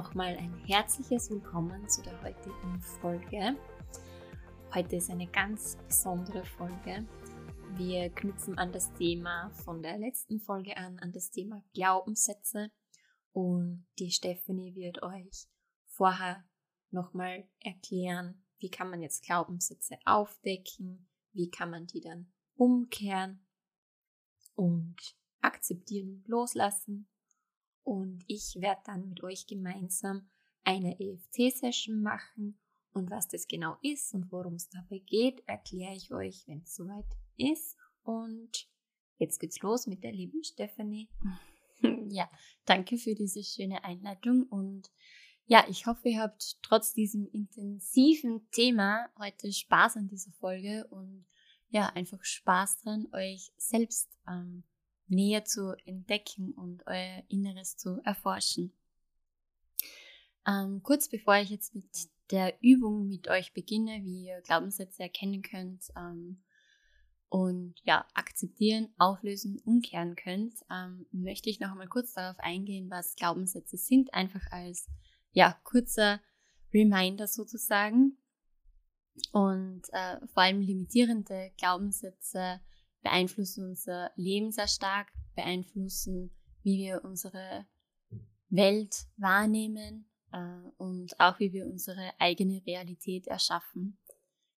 Nochmal ein herzliches Willkommen zu der heutigen Folge. Heute ist eine ganz besondere Folge. Wir knüpfen an das Thema von der letzten Folge an, an das Thema Glaubenssätze. Und die Stephanie wird euch vorher nochmal erklären, wie kann man jetzt Glaubenssätze aufdecken, wie kann man die dann umkehren und akzeptieren und loslassen und ich werde dann mit euch gemeinsam eine EFT-Session machen. Und was das genau ist und worum es dabei geht, erkläre ich euch, wenn es soweit ist. Und jetzt geht's los mit der lieben Stephanie. Ja, danke für diese schöne Einleitung und ja, ich hoffe, ihr habt trotz diesem intensiven Thema heute Spaß an dieser Folge und ja, einfach Spaß dran, euch selbst ähm, näher zu entdecken und euer Inneres zu erforschen. Ähm, kurz bevor ich jetzt mit der Übung mit euch beginne, wie ihr Glaubenssätze erkennen könnt ähm, und ja, akzeptieren, auflösen, umkehren könnt, ähm, möchte ich noch einmal kurz darauf eingehen, was Glaubenssätze sind, einfach als ja, kurzer Reminder sozusagen. Und äh, vor allem limitierende Glaubenssätze beeinflussen unser Leben sehr stark, beeinflussen, wie wir unsere Welt wahrnehmen äh, und auch wie wir unsere eigene Realität erschaffen.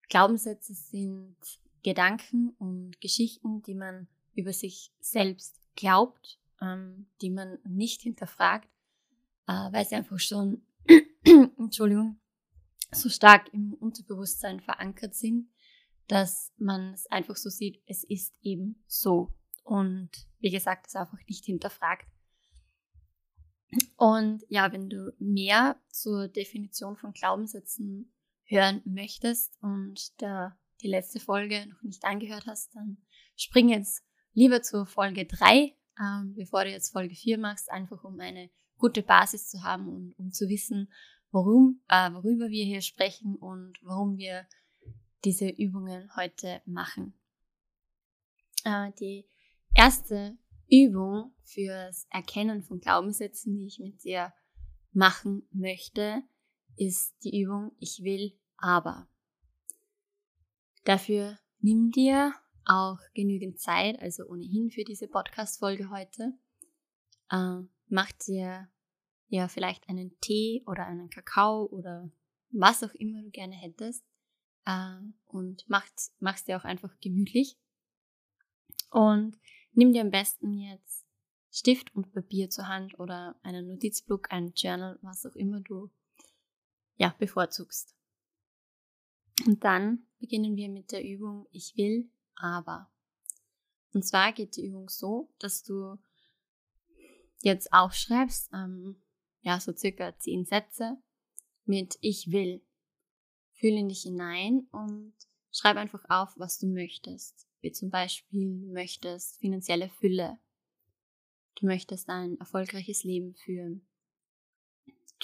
Glaubenssätze sind Gedanken und Geschichten, die man über sich selbst glaubt, ähm, die man nicht hinterfragt, äh, weil sie einfach schon, Entschuldigung, so stark im Unterbewusstsein verankert sind dass man es einfach so sieht, es ist eben so. Und wie gesagt, es einfach nicht hinterfragt. Und ja, wenn du mehr zur Definition von Glaubenssätzen hören möchtest und der, die letzte Folge noch nicht angehört hast, dann spring jetzt lieber zur Folge 3, ähm, bevor du jetzt Folge 4 machst, einfach um eine gute Basis zu haben und um zu wissen, worum, äh, worüber wir hier sprechen und warum wir diese Übungen heute machen. Äh, die erste Übung fürs Erkennen von Glaubenssätzen, die ich mit dir machen möchte, ist die Übung Ich will aber. Dafür nimm dir auch genügend Zeit, also ohnehin für diese Podcast-Folge heute. Äh, mach dir ja vielleicht einen Tee oder einen Kakao oder was auch immer du gerne hättest äh, und macht, mach's dir auch einfach gemütlich. Und nimm dir am besten jetzt Stift und Papier zur Hand oder einen Notizblock, ein Journal, was auch immer du ja, bevorzugst. Und dann beginnen wir mit der Übung Ich will, aber. Und zwar geht die Übung so, dass du jetzt aufschreibst, ähm, ja, so circa zehn Sätze mit Ich will. Fühl in dich hinein und schreib einfach auf, was du möchtest. Wie zum Beispiel, du möchtest finanzielle Fülle. Du möchtest ein erfolgreiches Leben führen.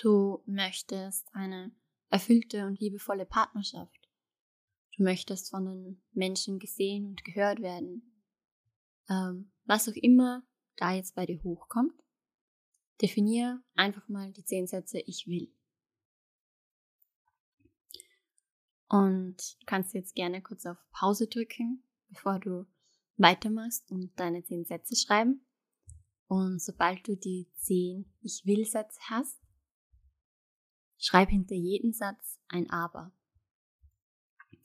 Du möchtest eine erfüllte und liebevolle Partnerschaft. Du möchtest von den Menschen gesehen und gehört werden. Ähm, was auch immer da jetzt bei dir hochkommt, definier einfach mal die zehn Sätze Ich will. Und du kannst jetzt gerne kurz auf Pause drücken, bevor du weitermachst und deine zehn Sätze schreiben. Und sobald du die zehn Ich will Sätze hast, schreib hinter jedem Satz ein Aber.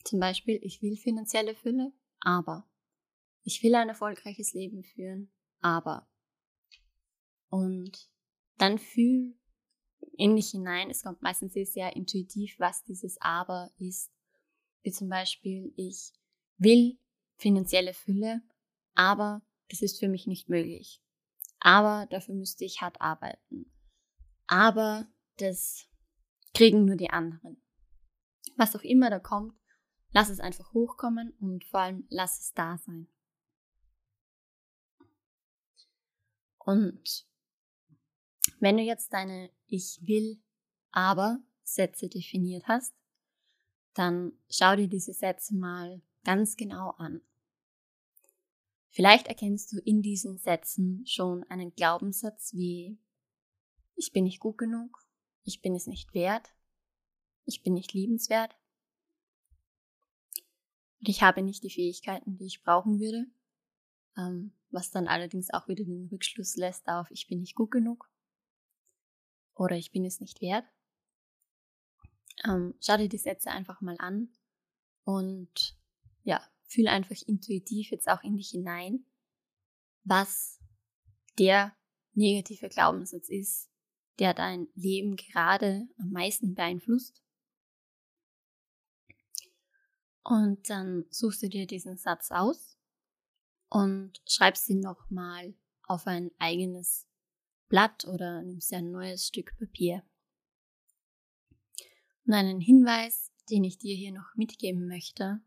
Zum Beispiel, ich will finanzielle Fülle, aber. Ich will ein erfolgreiches Leben führen, aber. Und dann fühl in dich hinein. Es kommt meistens sehr, sehr intuitiv, was dieses Aber ist. Wie zum Beispiel, ich will finanzielle Fülle, aber das ist für mich nicht möglich. Aber dafür müsste ich hart arbeiten. Aber das kriegen nur die anderen. Was auch immer da kommt, lass es einfach hochkommen und vor allem lass es da sein. Und wenn du jetzt deine Ich will, aber Sätze definiert hast, dann schau dir diese Sätze mal ganz genau an. Vielleicht erkennst du in diesen Sätzen schon einen Glaubenssatz wie ich bin nicht gut genug, ich bin es nicht wert, ich bin nicht liebenswert und ich habe nicht die Fähigkeiten, die ich brauchen würde, ähm, was dann allerdings auch wieder den Rückschluss lässt auf ich bin nicht gut genug oder ich bin es nicht wert. Ähm, schau dir die Sätze einfach mal an und ja, fühl einfach intuitiv jetzt auch in dich hinein, was der negative Glaubenssatz ist, der dein Leben gerade am meisten beeinflusst. Und dann suchst du dir diesen Satz aus und schreibst ihn nochmal auf ein eigenes Blatt oder nimmst dir ein neues Stück Papier. Und einen Hinweis, den ich dir hier noch mitgeben möchte.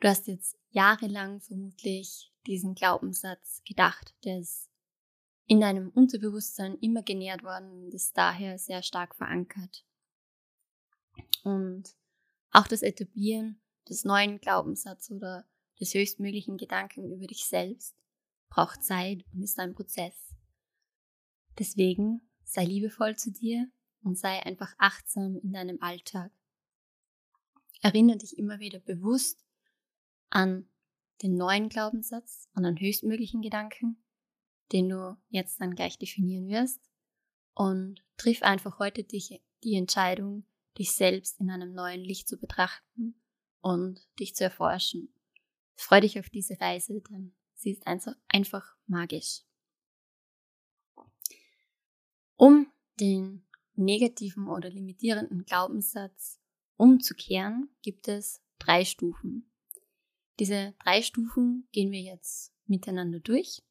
Du hast jetzt jahrelang vermutlich diesen Glaubenssatz gedacht, der ist in deinem Unterbewusstsein immer genährt worden und ist daher sehr stark verankert. Und auch das Etablieren des neuen Glaubenssatzes oder des höchstmöglichen Gedanken über dich selbst braucht Zeit und ist ein Prozess. Deswegen sei liebevoll zu dir und sei einfach achtsam in deinem Alltag. Erinnere dich immer wieder bewusst an den neuen Glaubenssatz, an den höchstmöglichen Gedanken, den du jetzt dann gleich definieren wirst und triff einfach heute dich, die Entscheidung, dich selbst in einem neuen Licht zu betrachten und dich zu erforschen. Freu dich auf diese Reise, denn sie ist einfach magisch. Um den negativen oder limitierenden Glaubenssatz umzukehren, gibt es drei Stufen. Diese drei Stufen gehen wir jetzt miteinander durch.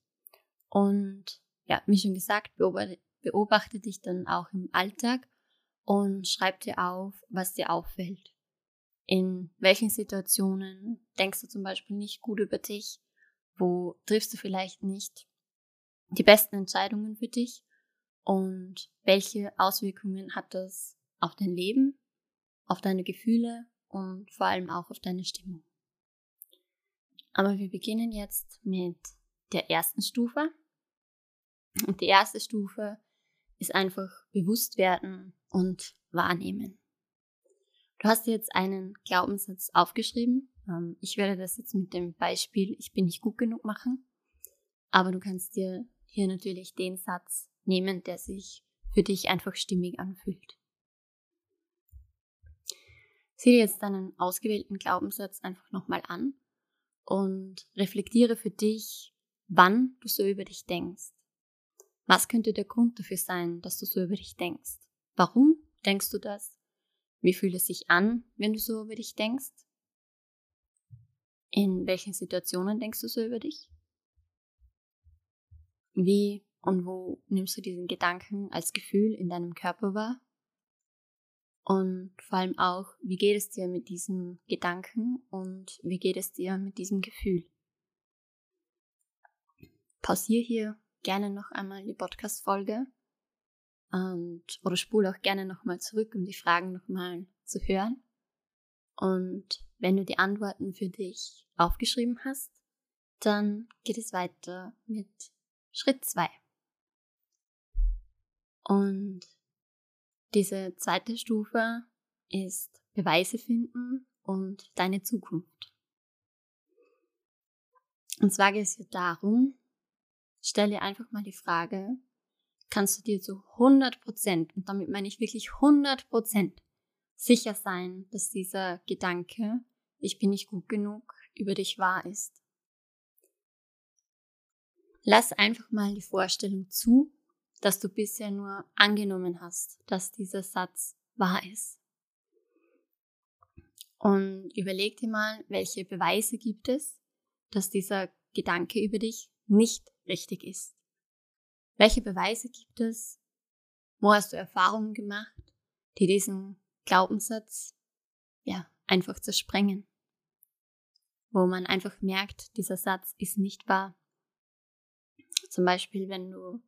Und ja, wie schon gesagt, beobachte, dich dann auch im Alltag und schreib dir auf, was dir auffällt. In welchen Situationen denkst du zum Beispiel nicht gut über dich? Wo triffst du vielleicht nicht die besten Entscheidungen für dich? Und welche Auswirkungen hat das auf dein Leben, auf deine Gefühle und vor allem auch auf deine Stimmung? Aber wir beginnen jetzt mit der ersten Stufe. Und die erste Stufe ist einfach bewusst werden und wahrnehmen. Du hast jetzt einen Glaubenssatz aufgeschrieben. Ähm, ich werde das jetzt mit dem Beispiel Ich bin nicht gut genug machen. Aber du kannst dir hier natürlich den Satz nehmen, der sich für dich einfach stimmig anfühlt. Sieh dir jetzt deinen ausgewählten Glaubenssatz einfach nochmal an und reflektiere für dich, wann du so über dich denkst. Was könnte der Grund dafür sein, dass du so über dich denkst? Warum denkst du das? Wie fühlt es sich an, wenn du so über dich denkst? In welchen Situationen denkst du so über dich? Wie und wo nimmst du diesen Gedanken als Gefühl in deinem Körper wahr? Und vor allem auch, wie geht es dir mit diesem Gedanken und wie geht es dir mit diesem Gefühl? Pausier hier gerne noch einmal die Podcast-Folge und, oder spule auch gerne nochmal zurück, um die Fragen nochmal zu hören. Und wenn du die Antworten für dich aufgeschrieben hast, dann geht es weiter mit Schritt zwei. Und diese zweite Stufe ist Beweise finden und deine Zukunft. Und zwar geht es hier darum, stell dir einfach mal die Frage, kannst du dir zu 100 Prozent, und damit meine ich wirklich 100 Prozent, sicher sein, dass dieser Gedanke, ich bin nicht gut genug, über dich wahr ist. Lass einfach mal die Vorstellung zu, dass du bisher nur angenommen hast, dass dieser Satz wahr ist. Und überleg dir mal, welche Beweise gibt es, dass dieser Gedanke über dich nicht richtig ist. Welche Beweise gibt es? Wo hast du Erfahrungen gemacht, die diesen Glaubenssatz ja einfach zersprengen? Wo man einfach merkt, dieser Satz ist nicht wahr. Zum Beispiel, wenn du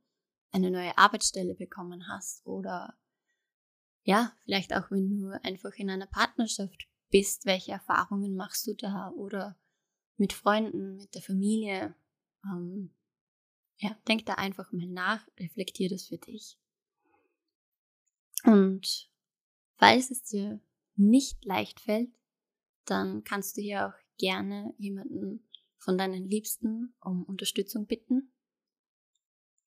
eine neue Arbeitsstelle bekommen hast oder ja, vielleicht auch wenn du einfach in einer Partnerschaft bist, welche Erfahrungen machst du da oder mit Freunden, mit der Familie. Ähm, ja, denk da einfach mal nach, reflektier das für dich. Und falls es dir nicht leicht fällt, dann kannst du hier auch gerne jemanden von deinen Liebsten um Unterstützung bitten.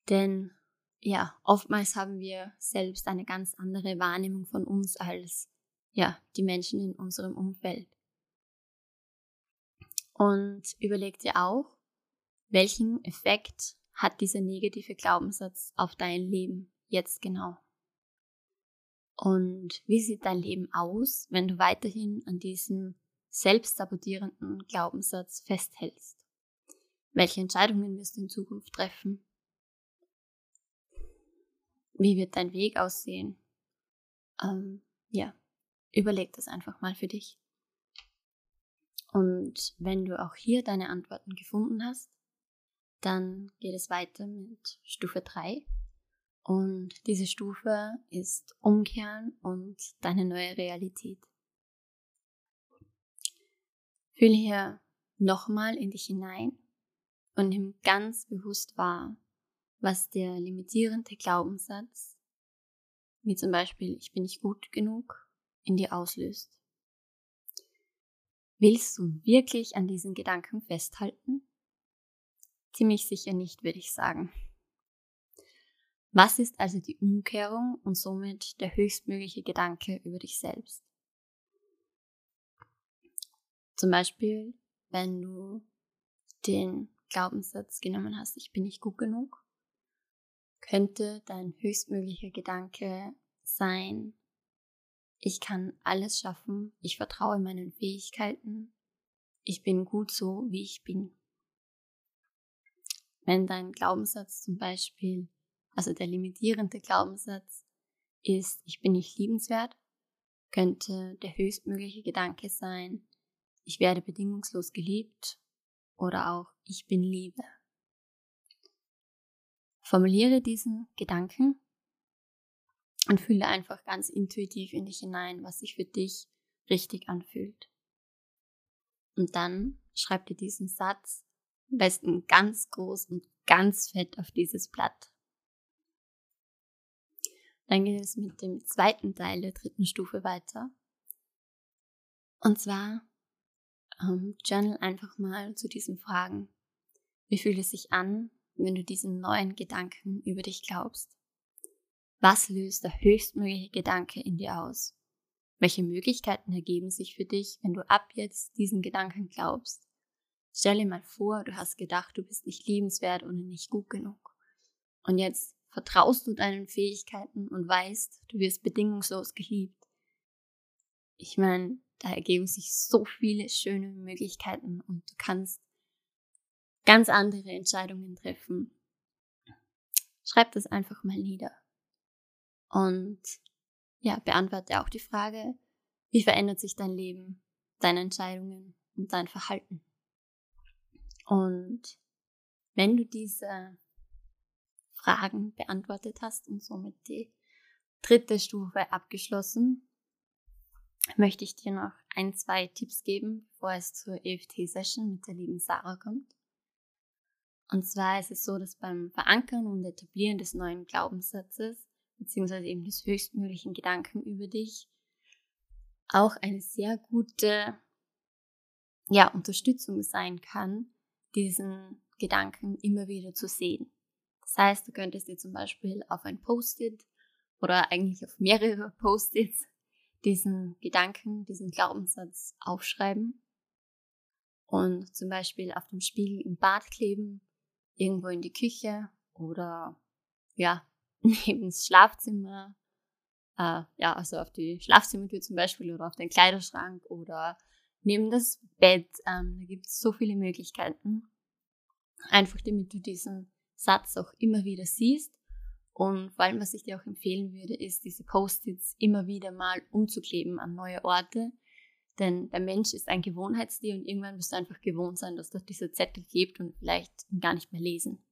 Denn ja, oftmals haben wir selbst eine ganz andere Wahrnehmung von uns als ja, die Menschen in unserem Umfeld. Und überleg dir auch, welchen Effekt hat dieser negative Glaubenssatz auf dein Leben jetzt genau? Und wie sieht dein Leben aus, wenn du weiterhin an diesem selbstsabotierenden Glaubenssatz festhältst? Welche Entscheidungen wirst du in Zukunft treffen? Wie wird dein Weg aussehen? Ähm, ja, überleg das einfach mal für dich. Und wenn du auch hier deine Antworten gefunden hast, dann geht es weiter mit Stufe 3. Und diese Stufe ist Umkehren und deine neue Realität. Fühle hier nochmal in dich hinein und nimm ganz bewusst wahr, was der limitierende Glaubenssatz, wie zum Beispiel ich bin nicht gut genug, in dir auslöst. Willst du wirklich an diesen Gedanken festhalten? Ziemlich sicher nicht, würde ich sagen. Was ist also die Umkehrung und somit der höchstmögliche Gedanke über dich selbst? Zum Beispiel, wenn du den Glaubenssatz genommen hast, ich bin nicht gut genug, könnte dein höchstmöglicher Gedanke sein, ich kann alles schaffen, ich vertraue meinen Fähigkeiten, ich bin gut so, wie ich bin. Wenn dein Glaubenssatz zum Beispiel, also der limitierende Glaubenssatz ist, ich bin nicht liebenswert, könnte der höchstmögliche Gedanke sein, ich werde bedingungslos geliebt oder auch ich bin Liebe. Formuliere diesen Gedanken und fühle einfach ganz intuitiv in dich hinein, was sich für dich richtig anfühlt. Und dann schreib dir diesen Satz am besten ganz groß und ganz fett auf dieses Blatt. Dann geht es mit dem zweiten Teil der dritten Stufe weiter. Und zwar ähm, journal einfach mal zu diesen Fragen. Wie fühlt es sich an, wenn du diesen neuen Gedanken über dich glaubst? Was löst der höchstmögliche Gedanke in dir aus? Welche Möglichkeiten ergeben sich für dich, wenn du ab jetzt diesen Gedanken glaubst? Stell dir mal vor, du hast gedacht, du bist nicht liebenswert und nicht gut genug. Und jetzt vertraust du deinen Fähigkeiten und weißt, du wirst bedingungslos geliebt. Ich meine, da ergeben sich so viele schöne Möglichkeiten und du kannst ganz andere Entscheidungen treffen. Schreib das einfach mal nieder. Und ja, beantworte auch die Frage, wie verändert sich dein Leben, deine Entscheidungen und dein Verhalten? Und wenn du diese Fragen beantwortet hast und somit die dritte Stufe abgeschlossen, möchte ich dir noch ein, zwei Tipps geben, bevor es zur EFT-Session mit der lieben Sarah kommt. Und zwar ist es so, dass beim Verankern und Etablieren des neuen Glaubenssatzes, beziehungsweise eben des höchstmöglichen Gedanken über dich, auch eine sehr gute ja, Unterstützung sein kann, diesen Gedanken immer wieder zu sehen. Das heißt, du könntest dir zum Beispiel auf ein Post-it oder eigentlich auf mehrere Post-its diesen Gedanken, diesen Glaubenssatz aufschreiben und zum Beispiel auf dem Spiegel im Bad kleben, irgendwo in die Küche oder ja, neben das Schlafzimmer, äh, ja, also auf die Schlafzimmertür zum Beispiel oder auf den Kleiderschrank oder neben das Bett. Ähm, da gibt es so viele Möglichkeiten. Einfach damit du diesen Satz auch immer wieder siehst. Und vor allem, was ich dir auch empfehlen würde, ist, diese Post-its immer wieder mal umzukleben an neue Orte. Denn der Mensch ist ein Gewohnheitstier und irgendwann wirst du einfach gewohnt sein, dass dort dieser Zettel klebt und vielleicht gar nicht mehr lesen.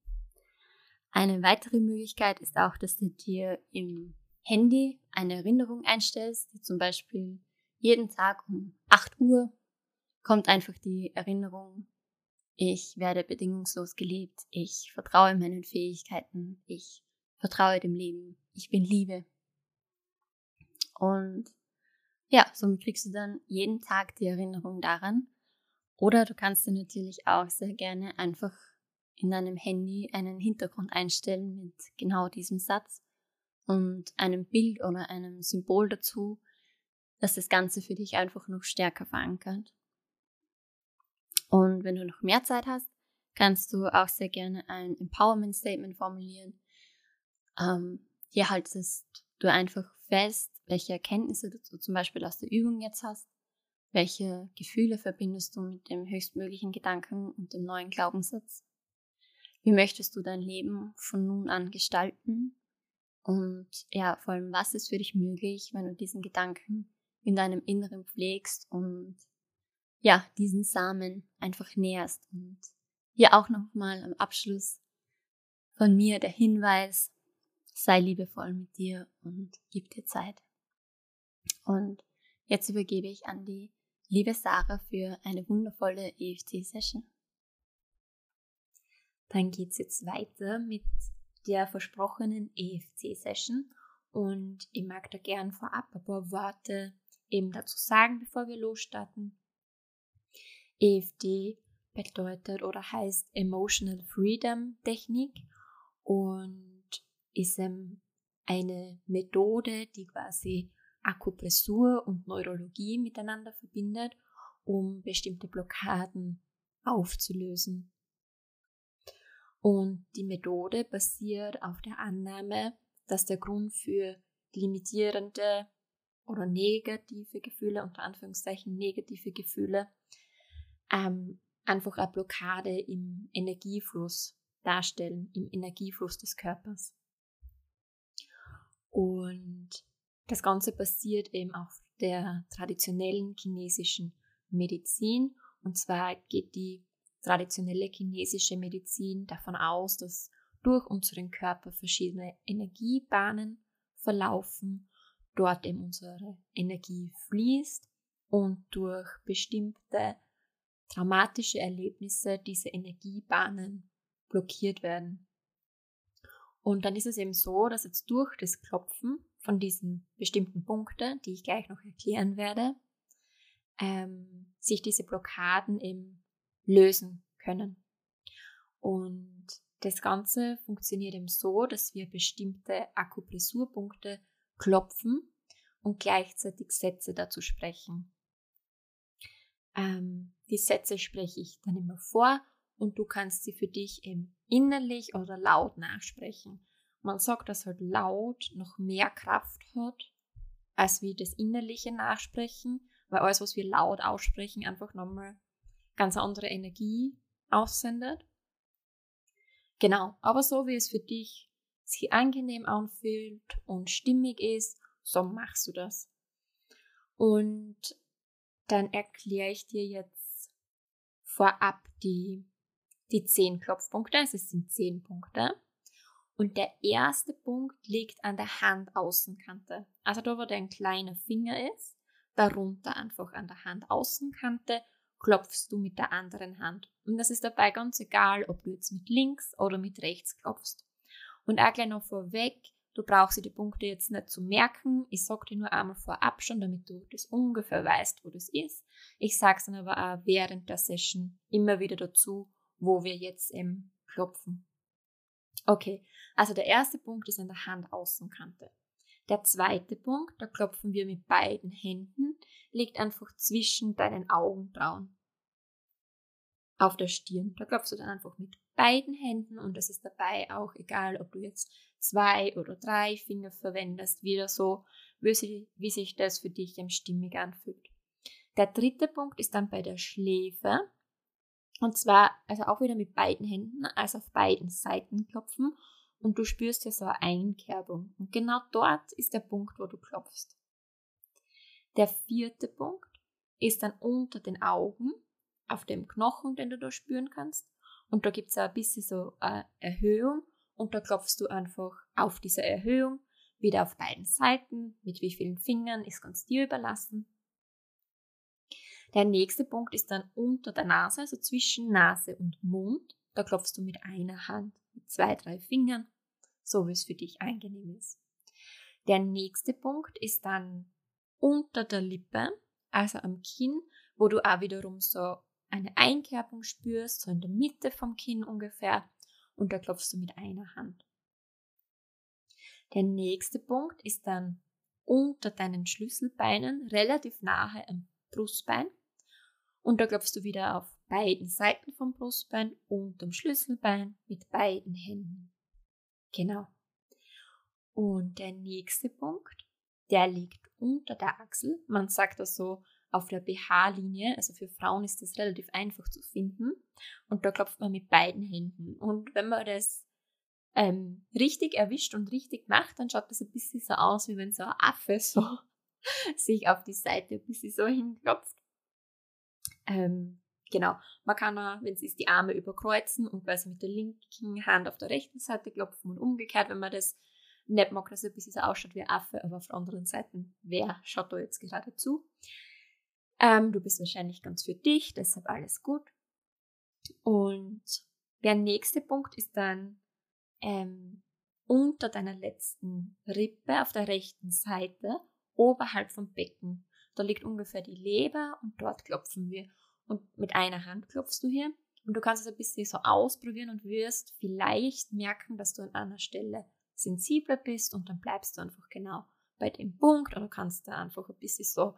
Eine weitere Möglichkeit ist auch, dass du dir im Handy eine Erinnerung einstellst, die zum Beispiel jeden Tag um 8 Uhr kommt einfach die Erinnerung, ich werde bedingungslos geliebt, ich vertraue meinen Fähigkeiten, ich vertraue dem Leben, ich bin Liebe. Und ja, somit kriegst du dann jeden Tag die Erinnerung daran. Oder du kannst dir natürlich auch sehr gerne einfach in deinem Handy einen Hintergrund einstellen mit genau diesem Satz und einem Bild oder einem Symbol dazu, das das Ganze für dich einfach noch stärker verankert. Und wenn du noch mehr Zeit hast, kannst du auch sehr gerne ein Empowerment Statement formulieren. Ähm, hier haltest du einfach fest, welche Erkenntnisse du zum Beispiel aus der Übung jetzt hast, welche Gefühle verbindest du mit dem höchstmöglichen Gedanken und dem neuen Glaubenssatz. Wie möchtest du dein Leben von nun an gestalten? Und ja, vor allem, was ist für dich möglich, wenn du diesen Gedanken in deinem Inneren pflegst und ja, diesen Samen einfach näherst. Und hier auch nochmal am Abschluss von mir der Hinweis, sei liebevoll mit dir und gib dir Zeit. Und jetzt übergebe ich an die liebe Sarah für eine wundervolle EFT-Session. Dann geht's jetzt weiter mit der versprochenen EFT-Session und ich mag da gern vorab ein paar Worte eben dazu sagen, bevor wir losstarten. EFT bedeutet oder heißt Emotional Freedom Technik und ist eine Methode, die quasi Akupressur und Neurologie miteinander verbindet, um bestimmte Blockaden aufzulösen. Und die Methode basiert auf der Annahme, dass der Grund für limitierende oder negative Gefühle, unter Anführungszeichen negative Gefühle, ähm, einfach eine Blockade im Energiefluss darstellen, im Energiefluss des Körpers. Und das Ganze basiert eben auf der traditionellen chinesischen Medizin. Und zwar geht die traditionelle chinesische Medizin davon aus, dass durch unseren Körper verschiedene Energiebahnen verlaufen, dort eben unsere Energie fließt und durch bestimmte traumatische Erlebnisse diese Energiebahnen blockiert werden. Und dann ist es eben so, dass jetzt durch das Klopfen von diesen bestimmten Punkten, die ich gleich noch erklären werde, ähm, sich diese Blockaden eben lösen können. Und das Ganze funktioniert eben so, dass wir bestimmte Akupressurpunkte klopfen und gleichzeitig Sätze dazu sprechen. Ähm, die Sätze spreche ich dann immer vor und du kannst sie für dich eben innerlich oder laut nachsprechen. Man sagt, dass halt laut noch mehr Kraft hat, als wie das innerliche Nachsprechen, weil alles, was wir laut aussprechen, einfach nochmal ganz andere Energie aussendet. Genau, aber so wie es für dich sich angenehm anfühlt und stimmig ist, so machst du das. Und dann erkläre ich dir jetzt vorab die, die zehn Klopfpunkte. Also es sind zehn Punkte. Und der erste Punkt liegt an der Handaußenkante. Also da, wo dein kleiner Finger ist, darunter einfach an der Handaußenkante klopfst du mit der anderen Hand. Und das ist dabei ganz egal, ob du jetzt mit links oder mit rechts klopfst. Und auch gleich noch vorweg, du brauchst dir die Punkte jetzt nicht zu merken. Ich sag dir nur einmal vorab schon, damit du das ungefähr weißt, wo das ist. Ich sag's dann aber auch während der Session immer wieder dazu, wo wir jetzt eben klopfen. Okay, also der erste Punkt ist an der Handaußenkante. Der zweite Punkt, da klopfen wir mit beiden Händen, liegt einfach zwischen deinen Augenbrauen. Auf der Stirn. Da klopfst du dann einfach mit beiden Händen und es ist dabei auch egal, ob du jetzt zwei oder drei Finger verwendest, wieder so, wie sich das für dich am stimmig anfühlt. Der dritte Punkt ist dann bei der Schläfe. Und zwar, also auch wieder mit beiden Händen, also auf beiden Seiten klopfen. Und du spürst ja so eine Einkerbung. Und genau dort ist der Punkt, wo du klopfst. Der vierte Punkt ist dann unter den Augen, auf dem Knochen, den du da spüren kannst. Und da gibt es ein bisschen so eine Erhöhung. Und da klopfst du einfach auf diese Erhöhung, wieder auf beiden Seiten. Mit wie vielen Fingern ist ganz dir überlassen. Der nächste Punkt ist dann unter der Nase, also zwischen Nase und Mund. Da klopfst du mit einer Hand, mit zwei, drei Fingern, so wie es für dich angenehm ist. Der nächste Punkt ist dann unter der Lippe, also am Kinn, wo du auch wiederum so eine Einkerbung spürst, so in der Mitte vom Kinn ungefähr, und da klopfst du mit einer Hand. Der nächste Punkt ist dann unter deinen Schlüsselbeinen, relativ nahe am Brustbein. Und da klopfst du wieder auf beiden Seiten vom Brustbein und am Schlüsselbein mit beiden Händen. Genau. Und der nächste Punkt, der liegt unter der Achsel. Man sagt das so auf der BH-Linie. Also für Frauen ist das relativ einfach zu finden. Und da klopft man mit beiden Händen. Und wenn man das ähm, richtig erwischt und richtig macht, dann schaut das ein bisschen so aus, wie wenn so ein Affe so sich auf die Seite ein bisschen so hinklopft. Ähm, genau. Man kann auch, wenn es ist, die Arme überkreuzen und quasi mit der linken Hand auf der rechten Seite klopfen und umgekehrt, wenn man das nicht mag, dass es ein bisschen ausschaut wie ein Affe, aber auf der anderen Seite, wer schaut da jetzt gerade zu? Ähm, du bist wahrscheinlich ganz für dich, deshalb alles gut. Und der nächste Punkt ist dann ähm, unter deiner letzten Rippe auf der rechten Seite, oberhalb vom Becken. Da liegt ungefähr die Leber und dort klopfen wir. Und mit einer Hand klopfst du hier. Und du kannst es ein bisschen so ausprobieren und wirst vielleicht merken, dass du an einer Stelle sensibler bist und dann bleibst du einfach genau bei dem Punkt oder kannst da einfach ein bisschen so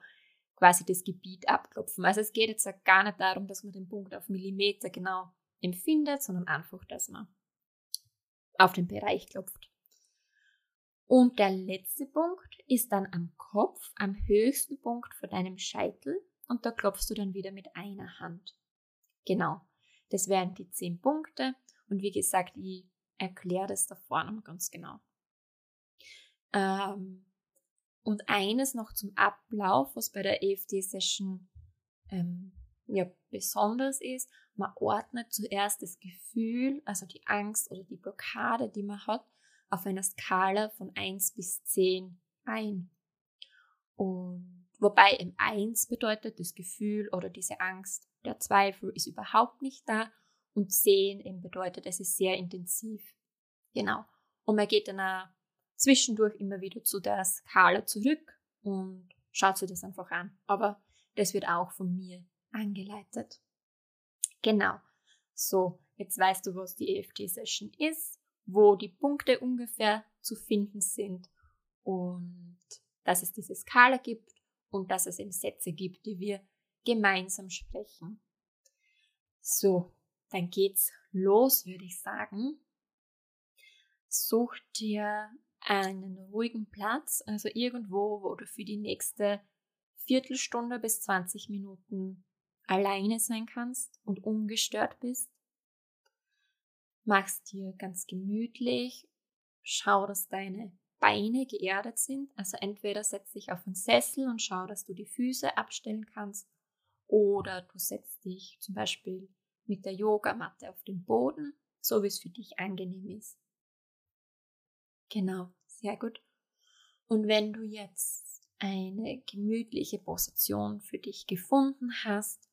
quasi das Gebiet abklopfen. Also es geht jetzt gar nicht darum, dass man den Punkt auf Millimeter genau empfindet, sondern einfach, dass man auf den Bereich klopft. Und der letzte Punkt ist dann am Kopf, am höchsten Punkt von deinem Scheitel und da klopfst du dann wieder mit einer Hand. Genau, das wären die zehn Punkte und wie gesagt, ich erkläre das da vorne mal ganz genau. Ähm, und eines noch zum Ablauf, was bei der EFT-Session ähm, ja, besonders ist, man ordnet zuerst das Gefühl, also die Angst oder die Blockade, die man hat, auf einer Skala von 1 bis 10 ein. Und wobei im 1 bedeutet das Gefühl oder diese Angst, der Zweifel ist überhaupt nicht da und 10 eben bedeutet, es ist sehr intensiv. Genau. Und man geht dann auch zwischendurch immer wieder zu der Skala zurück und schaut sich das einfach an. Aber das wird auch von mir angeleitet. Genau. So, jetzt weißt du, was die EFT-Session ist, wo die Punkte ungefähr zu finden sind und dass es diese Skala gibt und dass es eben Sätze gibt, die wir gemeinsam sprechen. So, dann geht's los, würde ich sagen. Such dir einen ruhigen Platz, also irgendwo, wo du für die nächste Viertelstunde bis 20 Minuten alleine sein kannst und ungestört bist. Mach's dir ganz gemütlich. Schau, dass deine Beine geerdet sind. Also entweder setz dich auf einen Sessel und schau, dass du die Füße abstellen kannst. Oder du setzt dich zum Beispiel mit der Yogamatte auf den Boden, so wie es für dich angenehm ist. Genau, sehr gut. Und wenn du jetzt eine gemütliche Position für dich gefunden hast,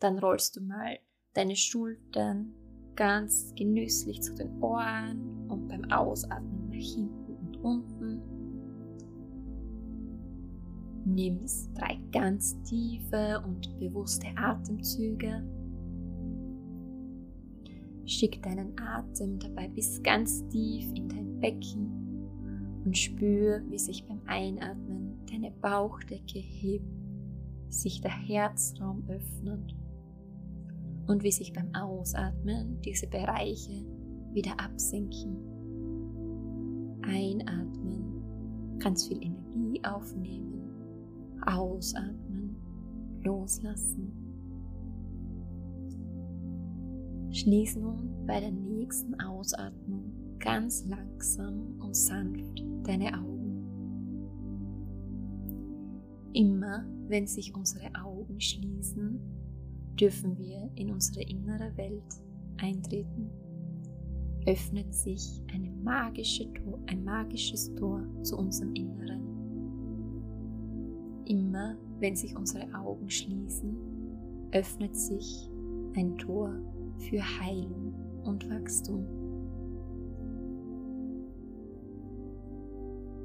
dann rollst du mal deine Schultern ganz genüsslich zu den Ohren und beim Ausatmen nach hinten unten. Nimmst drei ganz tiefe und bewusste Atemzüge. Schick deinen Atem dabei bis ganz tief in dein Becken und spür, wie sich beim Einatmen deine Bauchdecke hebt, sich der Herzraum öffnet und wie sich beim Ausatmen diese Bereiche wieder absenken. Einatmen, ganz viel Energie aufnehmen, ausatmen, loslassen. Schließ nun bei der nächsten Ausatmung ganz langsam und sanft deine Augen. Immer wenn sich unsere Augen schließen, dürfen wir in unsere innere Welt eintreten. Öffnet sich eine magische Tor, ein magisches Tor zu unserem Inneren. Immer wenn sich unsere Augen schließen, öffnet sich ein Tor für Heilung und Wachstum.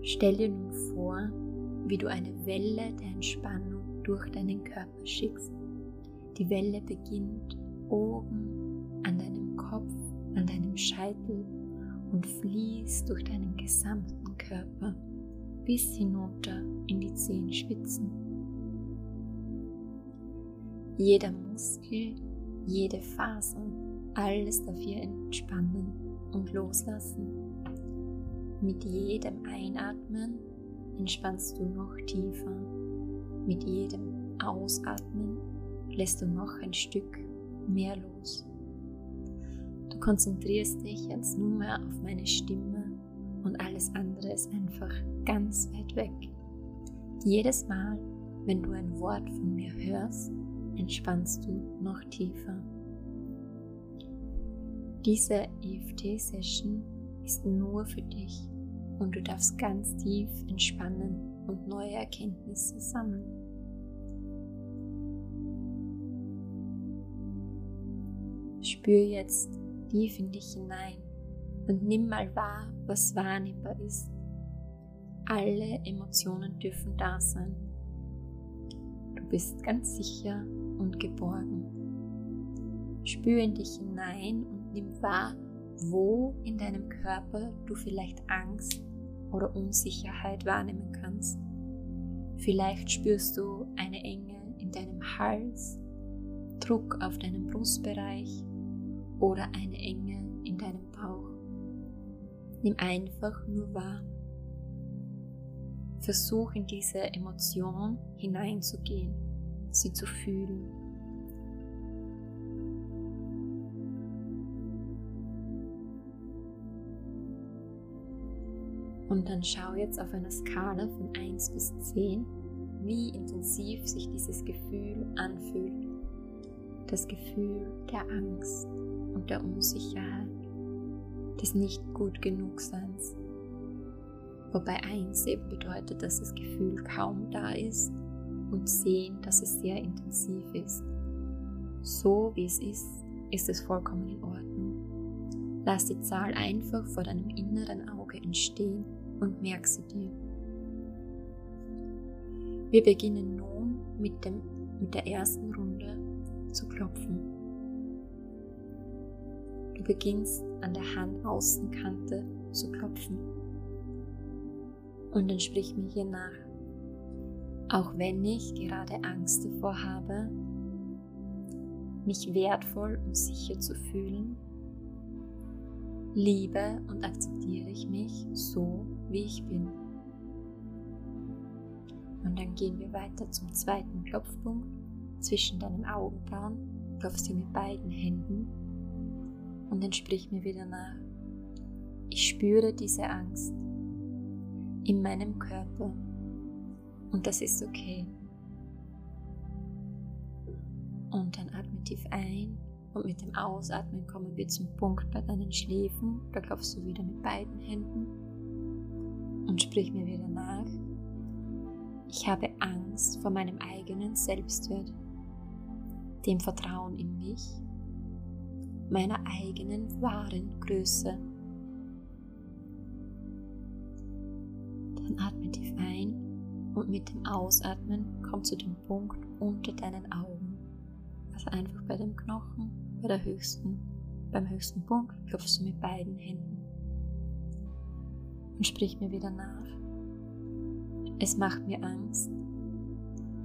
Stell dir nun vor, wie du eine Welle der Entspannung durch deinen Körper schickst. Die Welle beginnt oben an deinem Kopf, an deinem Scheitel und fließt durch deinen gesamten Körper bis hinunter in die Zehenspitzen. Jeder Muskel, jede Faser, alles darf hier entspannen und loslassen. Mit jedem Einatmen entspannst du noch tiefer. Mit jedem Ausatmen lässt du noch ein Stück mehr los. Konzentrierst dich jetzt nur mehr auf meine Stimme und alles andere ist einfach ganz weit weg. Jedes Mal, wenn du ein Wort von mir hörst, entspannst du noch tiefer. Diese EFT-Session ist nur für dich und du darfst ganz tief entspannen und neue Erkenntnisse sammeln. Spür jetzt tief in dich hinein und nimm mal wahr, was wahrnehmbar ist. Alle Emotionen dürfen da sein. Du bist ganz sicher und geborgen. Spür in dich hinein und nimm wahr, wo in deinem Körper du vielleicht Angst oder Unsicherheit wahrnehmen kannst. Vielleicht spürst du eine Enge in deinem Hals, Druck auf deinem Brustbereich oder eine Enge in deinem Bauch. Nimm einfach nur wahr. Versuch in diese Emotion hineinzugehen, sie zu fühlen. Und dann schau jetzt auf einer Skala von 1 bis 10, wie intensiv sich dieses Gefühl anfühlt. Das Gefühl der Angst und der Unsicherheit, des nicht gut genug Seins. Wobei 1 eben bedeutet, dass das Gefühl kaum da ist und 10, dass es sehr intensiv ist. So wie es ist, ist es vollkommen in Ordnung. Lass die Zahl einfach vor deinem inneren Auge entstehen und merk sie dir. Wir beginnen nun mit, dem, mit der ersten Runde zu klopfen. Du beginnst an der Handaußenkante zu klopfen. Und dann sprich mir hier nach. Auch wenn ich gerade Angst davor habe, mich wertvoll und sicher zu fühlen, liebe und akzeptiere ich mich so, wie ich bin. Und dann gehen wir weiter zum zweiten Klopfpunkt zwischen deinen Augenbrauen. Klopf sie mit beiden Händen und dann sprich mir wieder nach. Ich spüre diese Angst in meinem Körper und das ist okay. Und dann atme tief ein und mit dem Ausatmen kommen wir zum Punkt bei deinen Schläfen. Da klopfst du wieder mit beiden Händen und sprich mir wieder nach. Ich habe Angst vor meinem eigenen Selbstwert, dem Vertrauen in mich, meiner eigenen wahren Größe. Dann atme tief ein und mit dem Ausatmen komm zu dem Punkt unter deinen Augen. Also einfach bei dem Knochen, bei der höchsten, beim höchsten Punkt klopfst du mit beiden Händen und sprich mir wieder nach. Es macht mir Angst,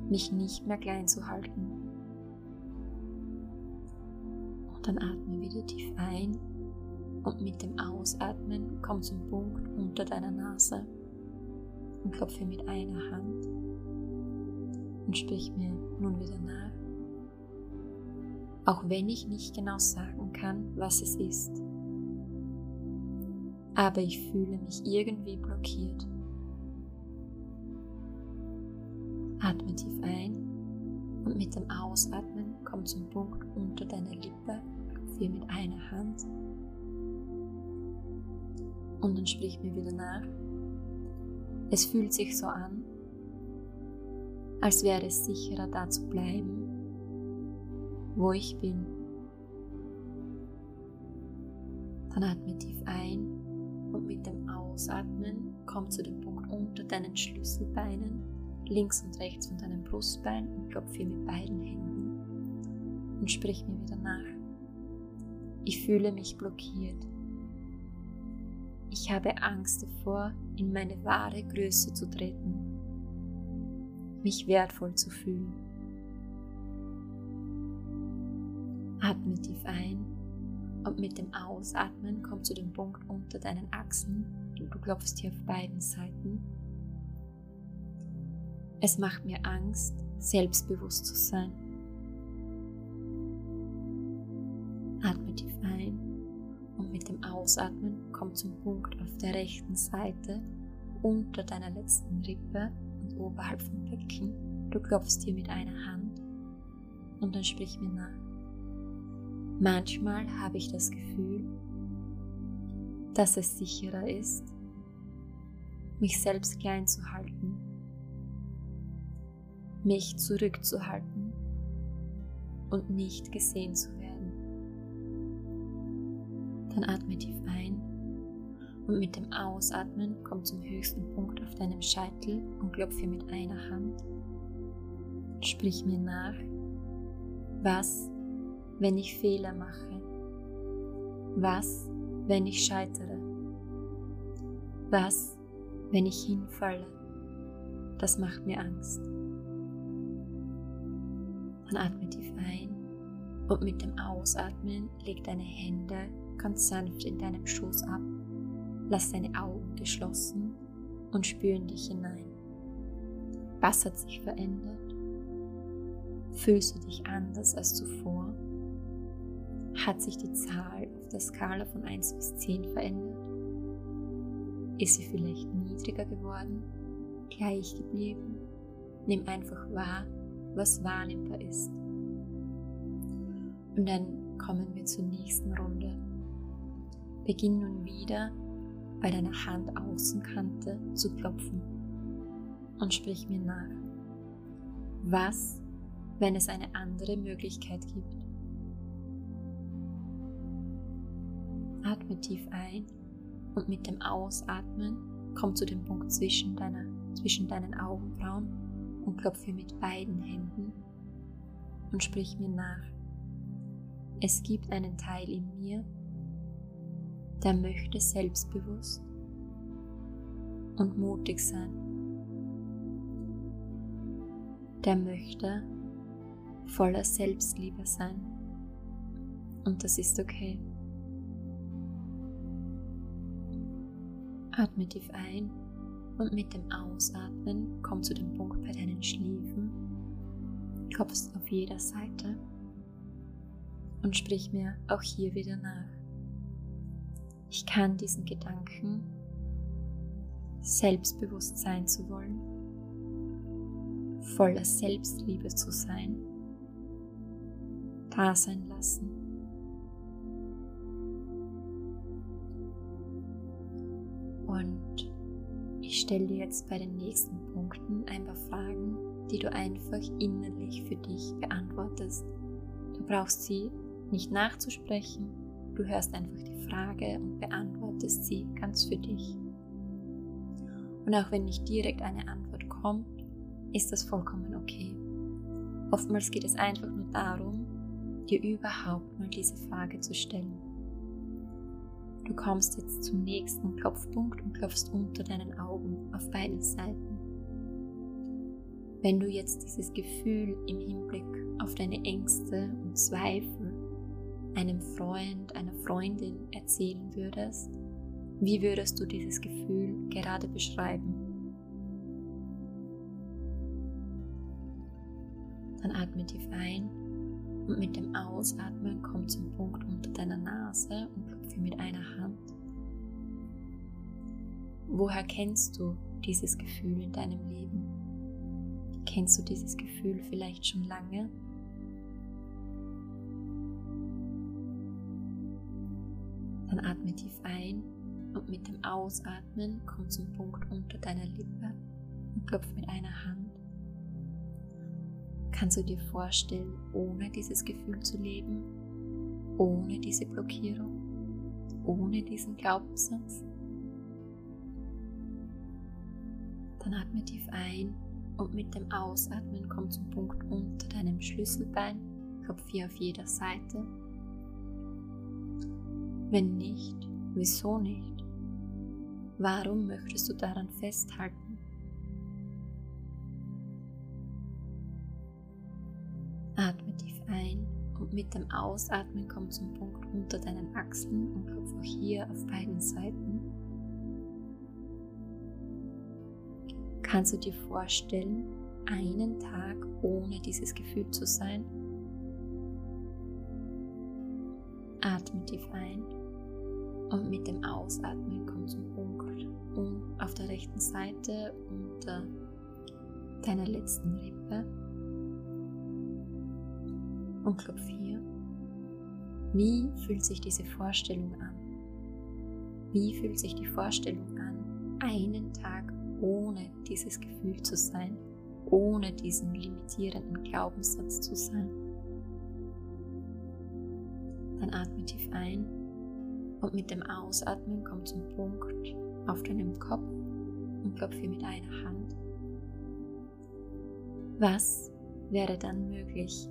mich nicht mehr klein zu halten. Dann atme wieder tief ein und mit dem Ausatmen komm zum Punkt unter deiner Nase und klopfe mit einer Hand und sprich mir nun wieder nach. auch wenn ich nicht genau sagen kann, was es ist. Aber ich fühle mich irgendwie blockiert. Atme tief ein und mit dem Ausatmen komm zum Punkt unter deiner Lippe, klopf mit einer Hand und dann sprich mir wieder nach. Es fühlt sich so an, als wäre es sicherer da zu bleiben, wo ich bin. Dann atme tief ein und mit dem Ausatmen komm zu dem Punkt unter deinen Schlüsselbeinen, links und rechts von deinem Brustbein und klopfe mit beiden Händen und sprich mir wieder nach. Ich fühle mich blockiert. Ich habe Angst davor, in meine wahre Größe zu treten, mich wertvoll zu fühlen. Atme tief ein und mit dem Ausatmen komm zu dem Punkt unter deinen Achseln und du klopfst hier auf beiden Seiten. Es macht mir Angst, selbstbewusst zu sein. Tief ein und mit dem Ausatmen komm zum Punkt auf der rechten Seite unter deiner letzten Rippe und oberhalb vom Becken. Du klopfst hier mit einer Hand und dann sprich mir nach. Manchmal habe ich das Gefühl, dass es sicherer ist, mich selbst klein zu halten, mich zurückzuhalten und nicht gesehen zu werden. Dann atme tief ein und mit dem Ausatmen komm zum höchsten Punkt auf deinem Scheitel und klopfe mit einer Hand. Sprich mir nach, was wenn ich Fehler mache? Was, wenn ich scheitere? Was, wenn ich hinfalle? Das macht mir Angst. Dann atme tief ein und mit dem Ausatmen leg deine Hände ganz sanft in deinem Schoß ab. Lass deine Augen geschlossen und spür in dich hinein. Was hat sich verändert? Fühlst du dich anders als zuvor? Hat sich die Zahl auf der Skala von 1 bis 10 verändert? Ist sie vielleicht niedriger geworden? Gleich geblieben? Nimm einfach wahr, was wahrnehmbar ist. Und dann kommen wir zur nächsten Runde. Beginn nun wieder bei deiner Handaußenkante zu klopfen und sprich mir nach. Was, wenn es eine andere Möglichkeit gibt? Atme tief ein und mit dem Ausatmen komm zu dem Punkt zwischen, deiner, zwischen deinen Augenbrauen und klopfe mit beiden Händen und sprich mir nach. Es gibt einen Teil in mir, der möchte selbstbewusst und mutig sein. Der möchte voller Selbstliebe sein. Und das ist okay. Atme tief ein und mit dem Ausatmen komm zu dem Punkt bei deinen Schliefen. Klopfst auf jeder Seite und sprich mir auch hier wieder nach. Ich kann diesen Gedanken, selbstbewusst sein zu wollen, voller Selbstliebe zu sein, da sein lassen. Und ich stelle dir jetzt bei den nächsten Punkten ein paar Fragen, die du einfach innerlich für dich beantwortest. Du brauchst sie nicht nachzusprechen, du hörst einfach die Frage und beantwortest sie ganz für dich. Und auch wenn nicht direkt eine Antwort kommt, ist das vollkommen okay. Oftmals geht es einfach nur darum, dir überhaupt mal diese Frage zu stellen. Du kommst jetzt zum nächsten Klopfpunkt und klopfst unter deinen Augen auf beiden Seiten. Wenn du jetzt dieses Gefühl im Hinblick auf deine Ängste und Zweifel einem Freund, einer Freundin erzählen würdest, wie würdest du dieses Gefühl gerade beschreiben? Dann atme tief ein Und mit dem Ausatmen komm zum Punkt unter deiner Nase und klopfe mit einer Hand. Woher kennst du dieses Gefühl in deinem Leben? Kennst du dieses Gefühl vielleicht schon lange? Dann atme tief ein und mit dem Ausatmen komm zum Punkt unter deiner Lippe und klopf mit einer Hand. Kannst du dir vorstellen, ohne dieses Gefühl zu leben, ohne diese Blockierung, ohne diesen Glaubenssatz? Dann atme tief ein und mit dem Ausatmen komm zum Punkt unter deinem Schlüsselbein, Kopf hier auf jeder Seite. Wenn nicht, wieso nicht? Warum möchtest du daran festhalten? Atme tief ein und mit dem Ausatmen komm zum Punkt unter deinen Achseln und klopf auch hier auf beiden Seiten. Kannst du dir vorstellen, einen Tag ohne dieses Gefühl zu sein? Atme tief ein und mit dem Ausatmen komm zum Punkt und auf der rechten Seite unter deiner letzten Rippe und klopf hier. Wie fühlt sich diese Vorstellung an? Wie fühlt sich die Vorstellung an, einen Tag ohne dieses Gefühl zu sein, ohne diesen limitierenden Glaubenssatz zu sein? Dann atme tief ein und mit dem Ausatmen komm zum Punkt auf deinem Kopf und klopfe mit einer Hand. Was wäre dann möglich,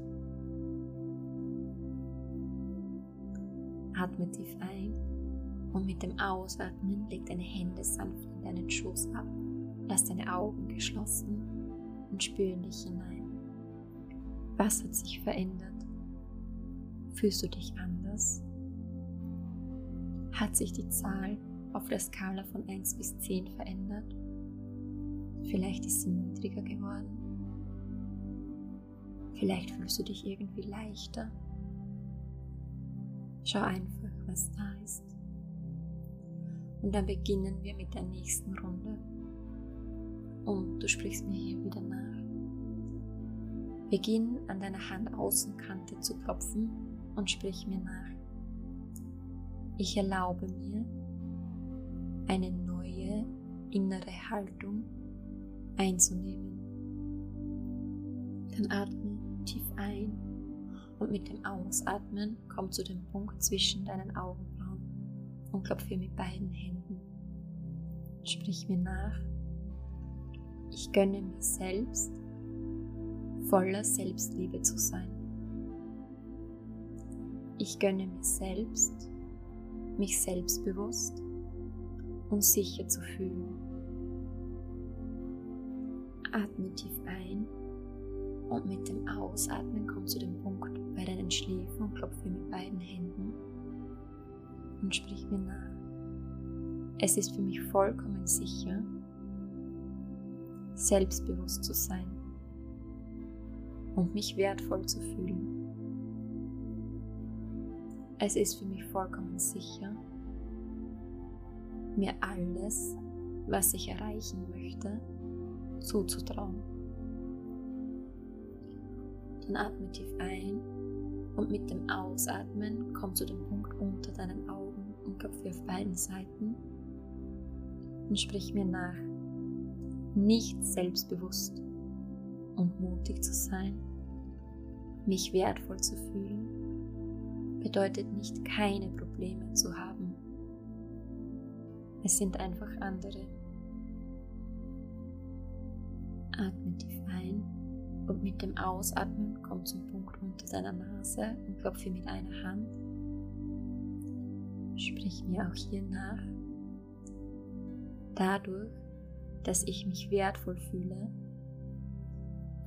Atme tief ein und mit dem Ausatmen leg deine Hände sanft in deinen Schoß ab. Lass deine Augen geschlossen und spüre in dich hinein. Was hat sich verändert? Fühlst du dich anders? Hat sich die Zahl auf der Skala von 1 bis 10 verändert? Vielleicht ist sie niedriger geworden. Vielleicht fühlst du dich irgendwie leichter Schau einfach, was da ist. Und dann beginnen wir mit der nächsten Runde. Und du sprichst mir hier wieder nach. Beginn an deiner Handaußenkante zu klopfen und sprich mir nach. Ich erlaube mir, eine neue innere Haltung einzunehmen. Dann atme tief ein und mit dem Ausatmen komm zu dem Punkt zwischen deinen Augenbrauen und klopfe mit beiden Händen. Sprich mir nach. Ich gönne mir selbst, voller Selbstliebe zu sein. Ich gönne mir selbst, mich selbstbewusst und sicher zu fühlen. Atme tief ein und mit dem Ausatmen komm zu dem Punkt bei deinen Schläfen und klopfe mit beiden Händen und sprich mir nach. Es ist für mich vollkommen sicher, selbstbewusst zu sein und mich wertvoll zu fühlen. Es ist für mich vollkommen sicher, mir alles, was ich erreichen möchte, zuzutrauen. Dann atme tief ein und mit dem Ausatmen komm zu dem Punkt unter deinen Augen und klopfe auf beiden Seiten und sprich mir nach. Nicht selbstbewusst und mutig zu sein, mich wertvoll zu fühlen, bedeutet nicht keine Probleme zu haben. Es sind einfach andere. Atme tief ein und mit dem Ausatmen komm zum Punkt unter deiner Nase und klopfe mit einer Hand. Sprich mir auch hier nach. Dadurch, dass ich mich wertvoll fühle,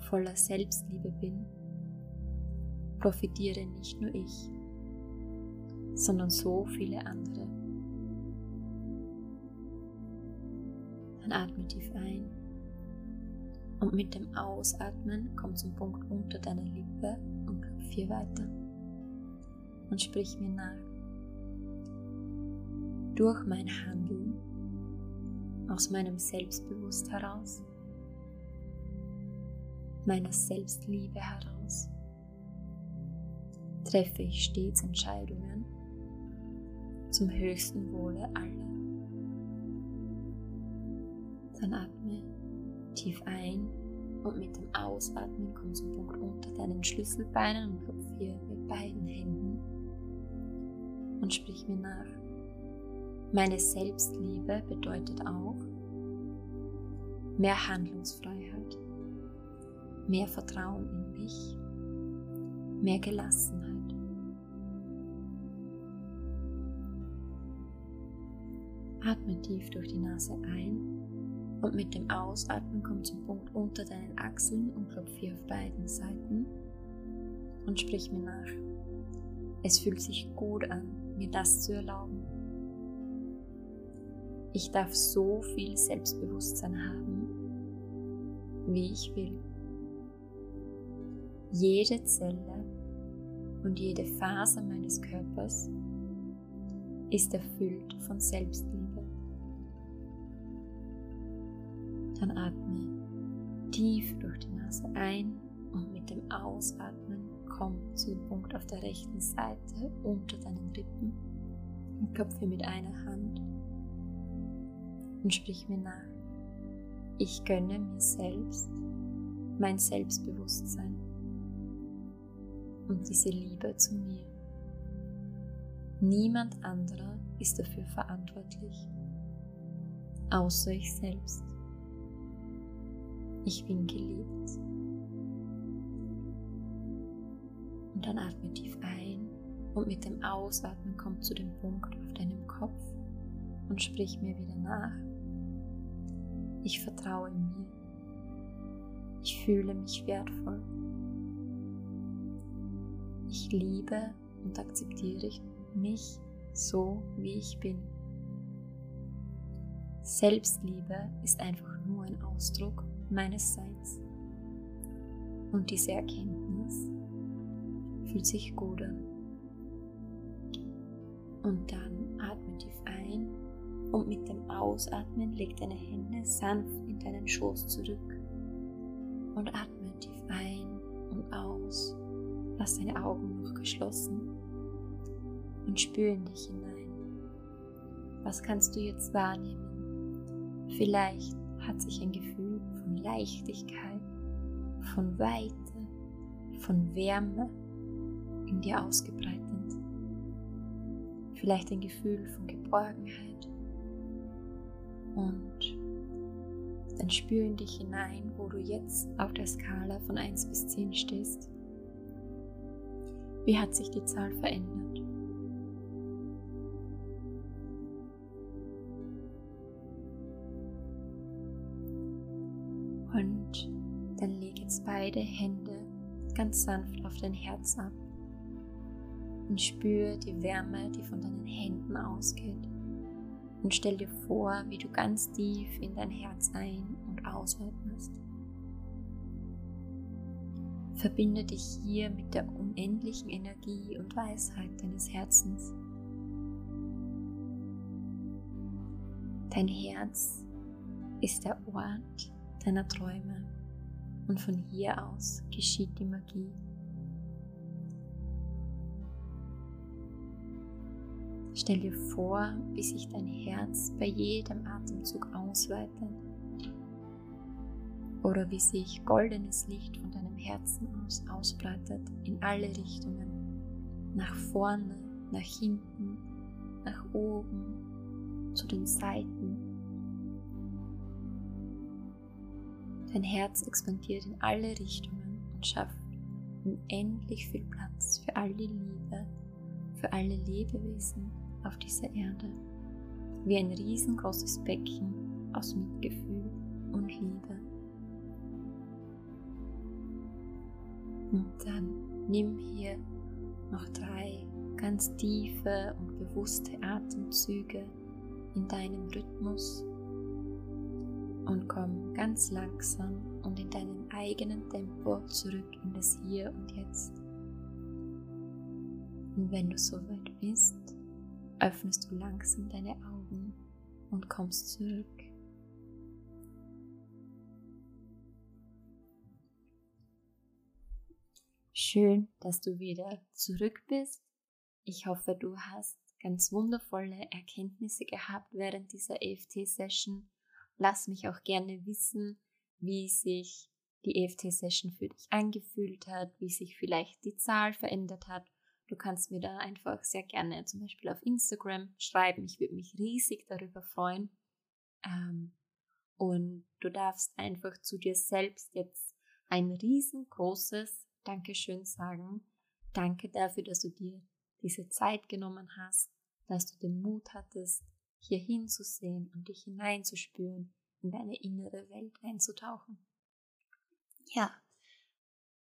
voller Selbstliebe bin, profitiere nicht nur ich, sondern so viele andere. Dann atme tief ein und mit dem Ausatmen komm zum Punkt unter deiner Lippe und Kopf hier weiter und sprich mir nach. Durch mein Handeln, aus meinem Selbstbewusst heraus, meiner Selbstliebe heraus, treffe ich stets Entscheidungen zum höchsten Wohle aller. Dann atme tief ein und mit dem Ausatmen komm zum Punkt unter deinen Schlüsselbeinen und klopf hier mit beiden Händen und sprich mir nach. Meine Selbstliebe bedeutet auch mehr Handlungsfreiheit, mehr Vertrauen in mich, mehr Gelassenheit. Atme tief durch die Nase ein und mit dem Ausatmen komm zum Punkt unter deinen Achseln und klopf hier auf beiden Seiten und sprich mir nach. Es fühlt sich gut an, mir das zu erlauben. Ich darf so viel Selbstbewusstsein haben, wie ich will. Jede Zelle und jede Phase meines Körpers ist erfüllt von Selbstliebe. Dann atme tief durch die Nase ein und mit dem Ausatmen komm zu dem Punkt auf der rechten Seite unter deinen Rippen und klopfe mit einer Hand und sprich mir nach. Ich gönne mir selbst mein Selbstbewusstsein und diese Liebe zu mir. Niemand anderer ist dafür verantwortlich, außer ich selbst. Ich bin geliebt. Und dann atme tief ein und mit dem Ausatmen komm zu dem Punkt auf deinem Kopf und sprich mir wieder nach. Ich vertraue mir. Ich fühle mich wertvoll. Ich liebe und akzeptiere mich so, wie ich bin. Selbstliebe ist einfach nur ein Ausdruck meines Seins. Und diese Erkenntnis fühlt sich gut an. Und dann atme tief ein und mit dem Ausatmen leg deine Hände sanft in deinen Schoß zurück. Und atme tief ein und aus. Lass deine Augen noch geschlossen und spüre in dich hinein. Was kannst du jetzt wahrnehmen? Vielleicht hat sich ein Gefühl Leichtigkeit, von Weite, von Wärme in dir ausgebreitet. Vielleicht ein Gefühl von Geborgenheit. Und dann spür in dich hinein, wo du jetzt auf der Skala von 1 bis 10 stehst. Wie hat sich die Zahl verändert? Beide Hände ganz sanft auf dein Herz ab und spür die Wärme, die von deinen Händen ausgeht. Und stell dir vor, wie du ganz tief in dein Herz ein- und ausatmest. Verbinde dich hier mit der unendlichen Energie und Weisheit deines Herzens. Dein Herz ist der Ort deiner Träume und von hier aus geschieht die Magie. Stell dir vor, wie sich dein Herz bei jedem Atemzug ausweitet oder wie sich goldenes Licht von deinem Herzen aus ausbreitet in alle Richtungen, nach vorne, nach hinten, nach oben, zu den Seiten. Dein Herz expandiert in alle Richtungen und schafft unendlich viel Platz für all die Liebe, für alle Lebewesen auf dieser Erde, wie ein riesengroßes Becken aus Mitgefühl und Liebe. Und dann nimm hier noch drei ganz tiefe und bewusste Atemzüge in deinem Rhythmus und komm ganz langsam und in deinem eigenen Tempo zurück in das Hier und Jetzt. Und wenn du soweit bist, öffnest du langsam deine Augen und kommst zurück. Schön, dass du wieder zurück bist. Ich hoffe, du hast ganz wundervolle Erkenntnisse gehabt während dieser EFT-Session. Lass mich auch gerne wissen, wie sich die EFT-Session für dich angefühlt hat, wie sich vielleicht die Zahl verändert hat. Du kannst mir da einfach sehr gerne zum Beispiel auf Instagram schreiben. Ich würde mich riesig darüber freuen. Ähm, und du darfst einfach zu dir selbst jetzt ein riesengroßes Dankeschön sagen. Danke dafür, dass du dir diese Zeit genommen hast, dass du den Mut hattest, hier hinzusehen und dich hineinzuspüren, in deine innere Welt einzutauchen. Ja,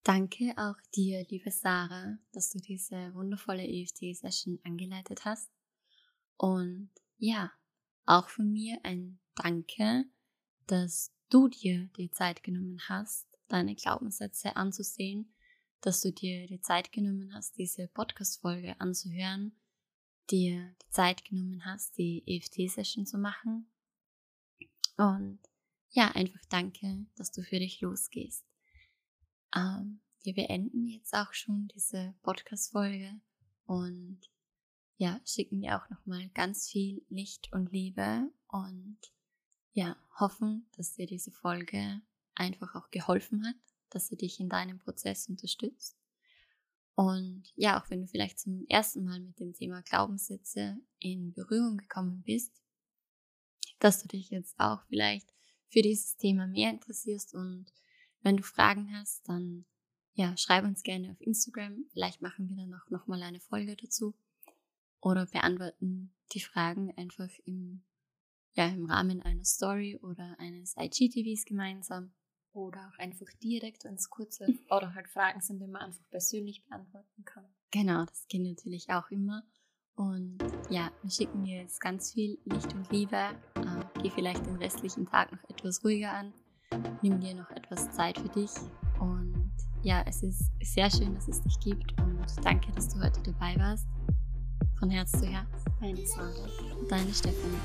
danke auch dir, liebe Sarah, dass du diese wundervolle EFT-Session angeleitet hast. Und ja, auch von mir ein Danke, dass du dir die Zeit genommen hast, deine Glaubenssätze anzusehen, dass du dir die Zeit genommen hast, diese Podcast-Folge anzuhören, dir die Zeit genommen hast, die EFT-Session zu machen. Und ja, einfach danke, dass du für dich losgehst. Ähm, wir beenden jetzt auch schon diese Podcast-Folge und ja, schicken dir auch nochmal ganz viel Licht und Liebe und ja, hoffen, dass dir diese Folge einfach auch geholfen hat, dass sie dich in deinem Prozess unterstützt. Und ja, auch wenn du vielleicht zum ersten Mal mit dem Thema Glaubenssätze in Berührung gekommen bist, dass du dich jetzt auch vielleicht für dieses Thema mehr interessierst und wenn du Fragen hast, dann ja, schreib uns gerne auf Instagram. Vielleicht machen wir dann auch nochmal eine Folge dazu. Oder beantworten die Fragen einfach im, ja, im Rahmen einer Story oder eines IGTVs gemeinsam. Oder auch einfach direkt, wenn es kurze oder halt Fragen sind, die man einfach persönlich beantworten kann. Genau, das geht natürlich auch immer. Und ja, wir schicken dir jetzt ganz viel Licht und Liebe. Äh, geh vielleicht den restlichen Tag noch etwas ruhiger an. Nimm dir noch etwas Zeit für dich. Und ja, es ist sehr schön, dass es dich gibt. Und danke, dass du heute dabei warst. Von Herz zu Herz. Deine Sandra. Deine Stefanie.